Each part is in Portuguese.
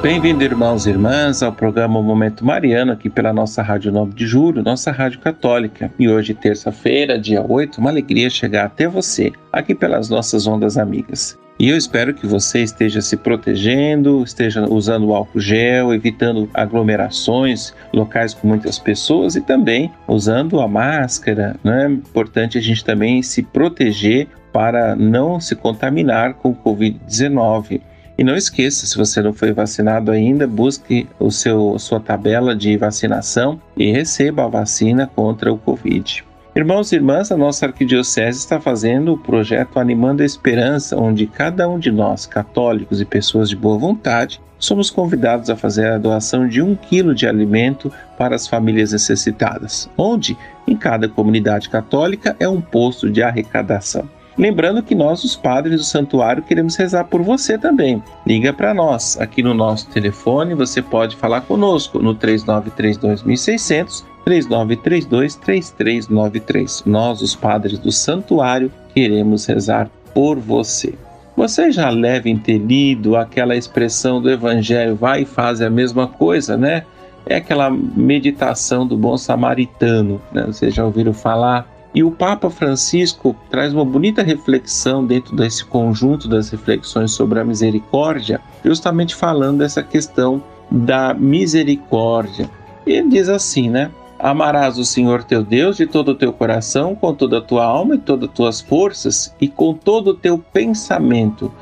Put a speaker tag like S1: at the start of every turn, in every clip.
S1: Bem-vindo, irmãos e irmãs, ao programa Momento Mariano, aqui pela nossa Rádio 9 de Julho, nossa Rádio Católica. E hoje, terça-feira, dia 8, uma alegria chegar até você, aqui pelas nossas ondas amigas. E eu espero que você esteja se protegendo, esteja usando álcool gel, evitando aglomerações, locais com muitas pessoas e também usando a máscara. Né? É importante a gente também se proteger para não se contaminar com o Covid-19. E não esqueça, se você não foi vacinado ainda, busque o seu sua tabela de vacinação e receba a vacina contra o Covid. Irmãos e irmãs, a nossa arquidiocese está fazendo o projeto Animando a Esperança, onde cada um de nós, católicos e pessoas de boa vontade, somos convidados a fazer a doação de um quilo de alimento para as famílias necessitadas, onde, em cada comunidade católica, é um posto de arrecadação. Lembrando que nós, os padres do santuário, queremos rezar por você também. Liga para nós. Aqui no nosso telefone você pode falar conosco no 3932.600, 3932-3393. Nós, os padres do santuário, queremos rezar por você. Você já deve ter lido aquela expressão do Evangelho, vai e faz a mesma coisa, né? É aquela meditação do bom samaritano, né? Vocês já ouviram falar? E o Papa Francisco traz uma bonita reflexão dentro desse conjunto das reflexões sobre a misericórdia, justamente falando dessa questão da misericórdia. Ele diz assim, né? Amarás o Senhor teu Deus de todo o teu coração, com toda a tua alma e todas as tuas forças, e com todo o teu pensamento,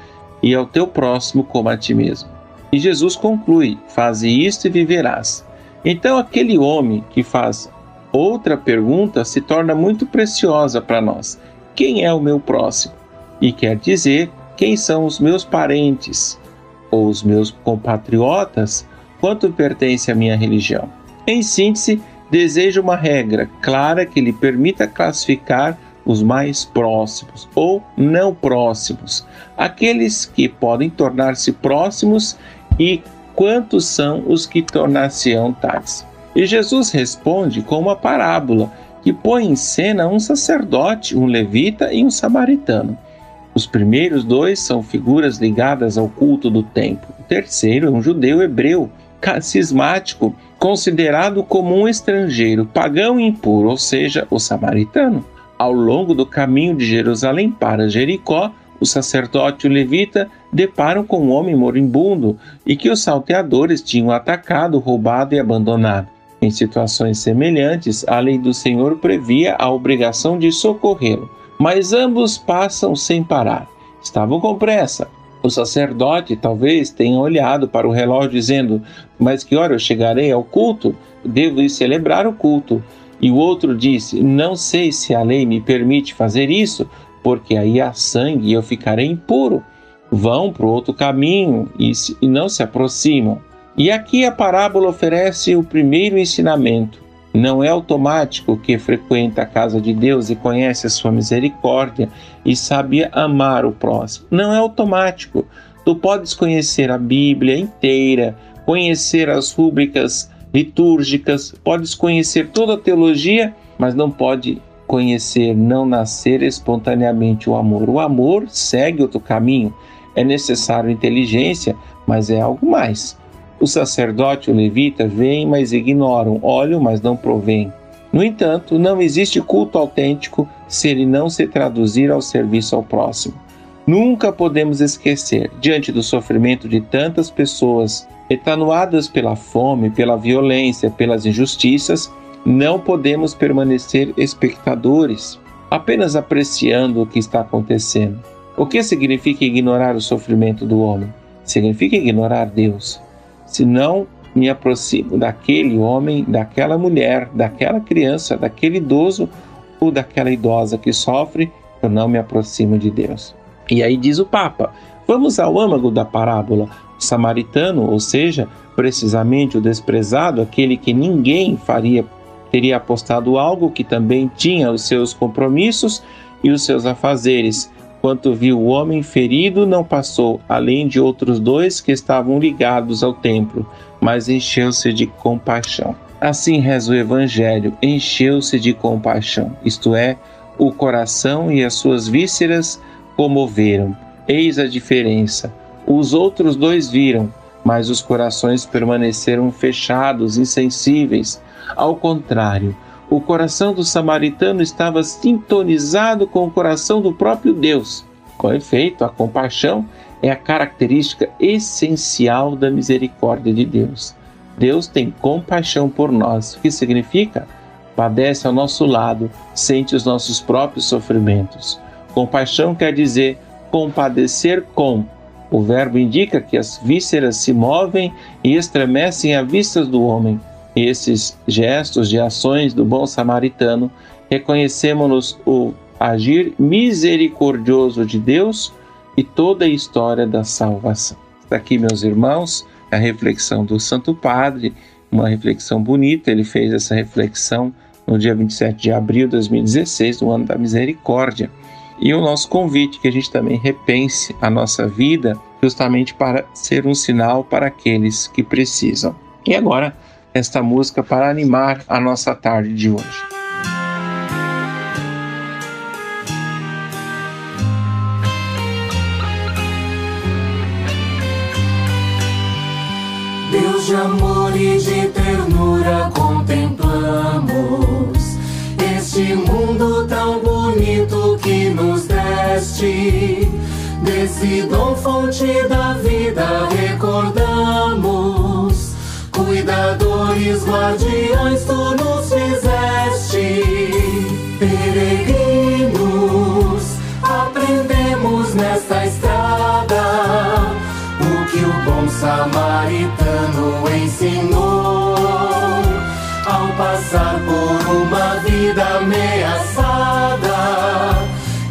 S1: e ao teu próximo como a ti mesmo. E Jesus conclui: Faze isto e viverás. Então, aquele homem que faz outra pergunta se torna muito preciosa para nós: quem é o meu próximo? E quer dizer, quem são os meus parentes ou os meus compatriotas, quanto pertence à minha religião. Em síntese, desejo uma regra clara que lhe permita classificar os mais próximos ou não próximos, aqueles que podem tornar-se próximos e quantos são os que tornar-se-ão tais. E Jesus responde com uma parábola que põe em cena um sacerdote, um levita e um samaritano. Os primeiros dois são figuras ligadas ao culto do templo. O terceiro é um judeu hebreu, cismático, considerado como um estrangeiro, pagão e impuro, ou seja, o samaritano. Ao longo do caminho de Jerusalém para Jericó, o sacerdote e o levita deparam com um homem moribundo e que os salteadores tinham atacado, roubado e abandonado. Em situações semelhantes, a lei do Senhor previa a obrigação de socorrê-lo, mas ambos passam sem parar. Estavam com pressa. O sacerdote talvez tenha olhado para o relógio dizendo: Mas que hora eu chegarei ao culto? Devo ir celebrar o culto. E o outro disse: Não sei se a lei me permite fazer isso, porque aí há sangue e eu ficarei impuro. Vão para o outro caminho e, não se aproximam. E aqui a parábola oferece o primeiro ensinamento. Não é automático que frequenta a casa de Deus e conhece a sua misericórdia e sabe amar o próximo. Não é automático. Tu podes conhecer a Bíblia inteira, conhecer as rúbricas litúrgicas, podes conhecer toda a teologia, mas não pode conhecer, não nascer espontaneamente o amor. O amor segue outro caminho. É necessário inteligência, mas é algo mais. O sacerdote o levita veem, mas ignoram, olham, mas não provêm. No entanto, não existe culto autêntico se ele não se traduzir ao serviço ao próximo. Nunca podemos esquecer, diante do sofrimento de tantas pessoas, etanuadas pela fome, pela violência, pelas injustiças, não podemos permanecer espectadores, apenas apreciando o que está acontecendo. O que significa ignorar o sofrimento do homem? Significa ignorar Deus se não me aproximo daquele homem, daquela mulher, daquela criança, daquele idoso ou daquela idosa que sofre, eu não me aproximo de Deus. E aí diz o Papa: vamos ao âmago da parábola. O samaritano, ou seja, precisamente o desprezado, aquele que ninguém faria teria apostado algo que também tinha os seus compromissos e os seus afazeres. Quanto viu o homem ferido, não passou, além de outros dois que estavam ligados ao templo, mas encheu-se de compaixão. Assim reza o Evangelho: encheu-se de compaixão, isto é, o coração e as suas vísceras comoveram. Eis a diferença. Os outros dois viram, mas os corações permaneceram fechados, insensíveis. Ao contrário, o coração do samaritano estava sintonizado com o coração do próprio Deus. Com efeito, a compaixão é a característica essencial da misericórdia de Deus. Deus tem compaixão por nós. O que significa? Padece ao nosso lado, sente os nossos próprios sofrimentos. Compaixão quer dizer compadecer com, o verbo indica que as vísceras se movem e estremecem à vista do homem. Esses gestos de ações do bom samaritano reconhecemos o agir misericordioso de Deus e toda a história da salvação. Está aqui, meus irmãos, a reflexão do Santo Padre, uma reflexão bonita. Ele fez essa reflexão no dia 27 de abril de 2016, no ano da misericórdia. E o nosso convite que a gente também repense a nossa vida, justamente para ser um sinal para aqueles que precisam. E agora, esta música para animar a nossa tarde de hoje.
S2: Deus de amor e de ternura contemplamos este mundo tão bonito que nos deste. Desse dom fonte da vida recordamos. Cuidadores, guardiões, tu nos fizeste. Peregrinos, aprendemos nesta estrada o que o bom samaritano ensinou ao passar por uma vida ameaçada.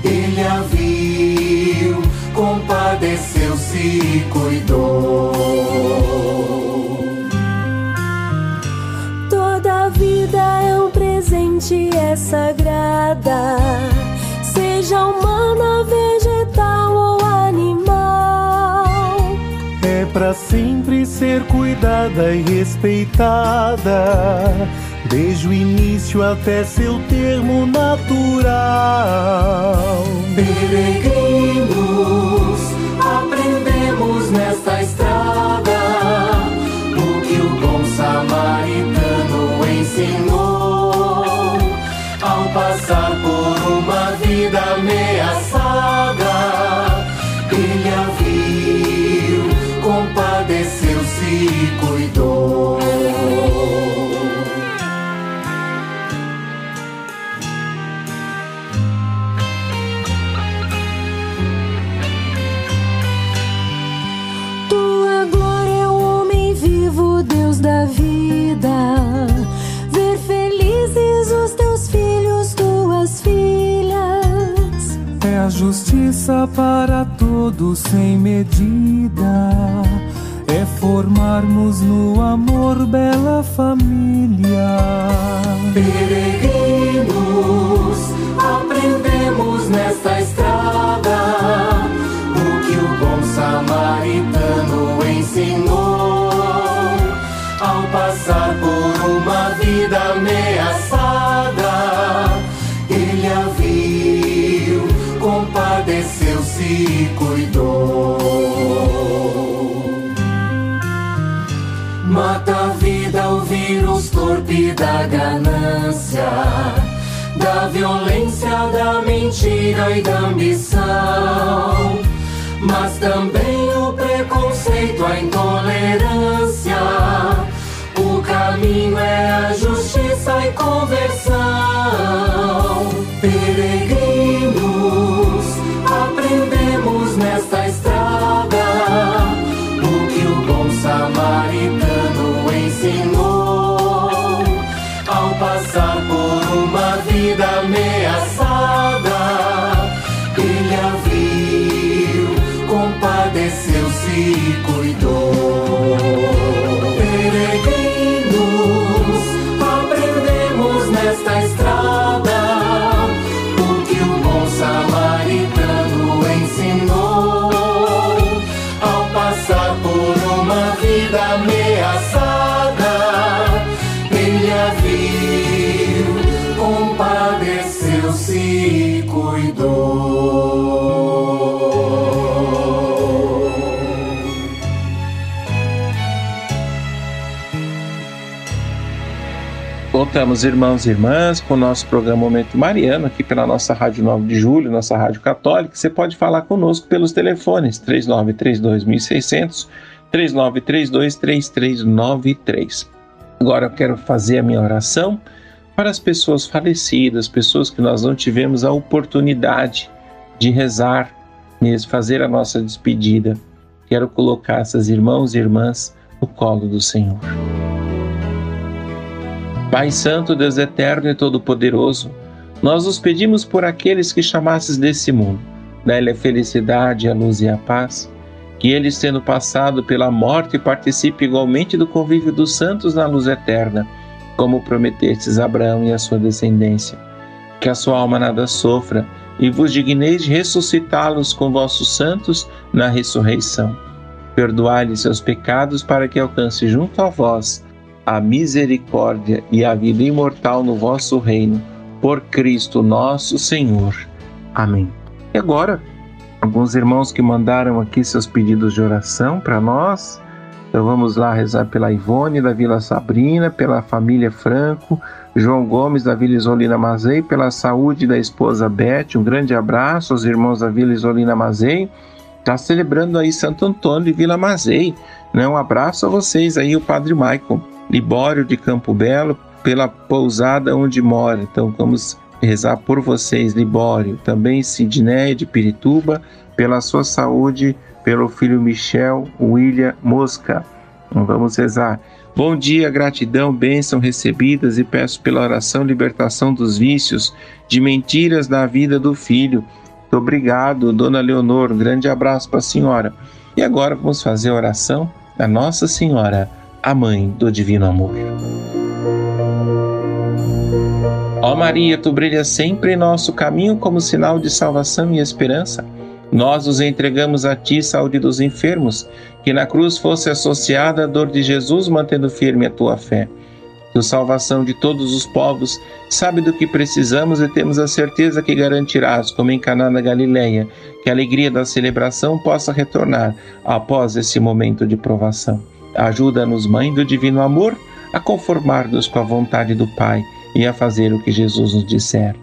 S2: Ele a viu, compadeceu-se e cuidou.
S3: É sagrada, seja humana, vegetal ou animal.
S4: É para sempre ser cuidada e respeitada desde o início até seu termo natural.
S2: Peregrinos, aprendemos nesta estrada o que o bom samaritano ensinou passar por uma vida ameaçada. Ele a viu, compadeceu-se e
S4: justiça para todos sem medida. É formarmos no amor bela família.
S2: Peregrinos, aprendemos nesta estrada da ganância, da violência, da mentira e da ambição. Mas também o preconceito, a intolerância. O caminho é a justiça e conversão. Passar por uma vida ameaçada. Ele a viu, compadeceu-se e cuidou. se cuidou.
S1: Voltamos, irmãos e irmãs, com o nosso programa Momento Mariano, aqui pela nossa Rádio 9 de Julho, nossa Rádio Católica. Você pode falar conosco pelos telefones 3932 1600, 3932 3393. Agora eu quero fazer a minha oração para as pessoas falecidas, pessoas que nós não tivemos a oportunidade de rezar, mesmo fazer a nossa despedida. Quero colocar essas irmãos e irmãs no colo do Senhor. Pai Santo, Deus Eterno e Todo-Poderoso, nós os pedimos por aqueles que chamasses desse mundo, dá-lhe a felicidade, a luz e a paz, que eles, tendo passado pela morte, participe igualmente do convívio dos santos na luz eterna, como prometestes a Abraão e a sua descendência. Que a sua alma nada sofra, e vos digneis de ressuscitá-los com vossos santos na ressurreição. Perdoai-lhe seus pecados para que alcance junto a vós a misericórdia e a vida imortal no vosso reino, por Cristo nosso Senhor. Amém. E agora, alguns irmãos que mandaram aqui seus pedidos de oração para nós. Então vamos lá rezar pela Ivone da Vila Sabrina, pela família Franco, João Gomes da Vila Isolina Mazei, pela saúde da esposa Beth. Um grande abraço aos irmãos da Vila Isolina Mazei. Está celebrando aí Santo Antônio de Vila Mazei. Né? Um abraço a vocês aí, o Padre Maicon. Libório de Campo Belo, pela pousada onde mora. Então vamos rezar por vocês, Libório. Também Sidney de Pirituba, pela sua saúde, pelo filho Michel William Mosca. Então vamos rezar. Bom dia, gratidão, bênção recebidas e peço pela oração libertação dos vícios, de mentiras da vida do filho. Muito obrigado, Dona Leonor. Um grande abraço para a senhora. E agora vamos fazer a oração da Nossa Senhora a mãe do divino amor. Ó Maria, tu brilhas sempre em nosso caminho como sinal de salvação e esperança. Nós os entregamos a ti, saúde dos enfermos, que na cruz fosse associada a dor de Jesus, mantendo firme a tua fé. Tu, salvação de todos os povos, sabe do que precisamos e temos a certeza que garantirás, como em Caná da Galileia, que a alegria da celebração possa retornar após esse momento de provação. Ajuda-nos, Mãe do Divino Amor, a conformar-nos com a vontade do Pai e a fazer o que Jesus nos disser.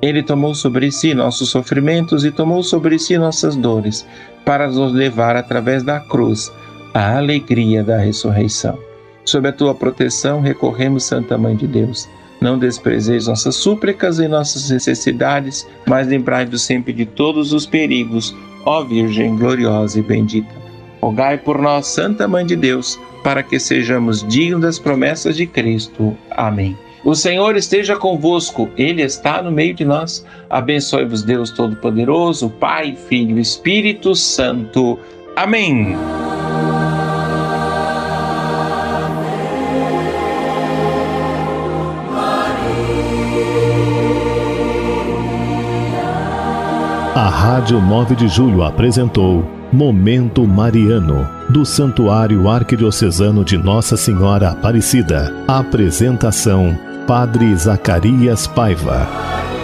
S1: Ele tomou sobre si nossos sofrimentos e tomou sobre si nossas dores, para nos levar através da cruz à alegria da ressurreição. Sob a tua proteção recorremos, Santa Mãe de Deus. Não desprezeis nossas súplicas e nossas necessidades, mas lembrai-vos sempre de todos os perigos, ó Virgem gloriosa e bendita. Rogai por nós, Santa Mãe de Deus, para que sejamos dignos das promessas de Cristo. Amém. O Senhor esteja convosco, Ele está no meio de nós. Abençoe-vos, Deus Todo-Poderoso, Pai, Filho Espírito Santo. Amém.
S5: A Rádio 9 de Julho apresentou Momento Mariano, do Santuário Arquidiocesano de Nossa Senhora Aparecida. Apresentação: Padre Zacarias Paiva.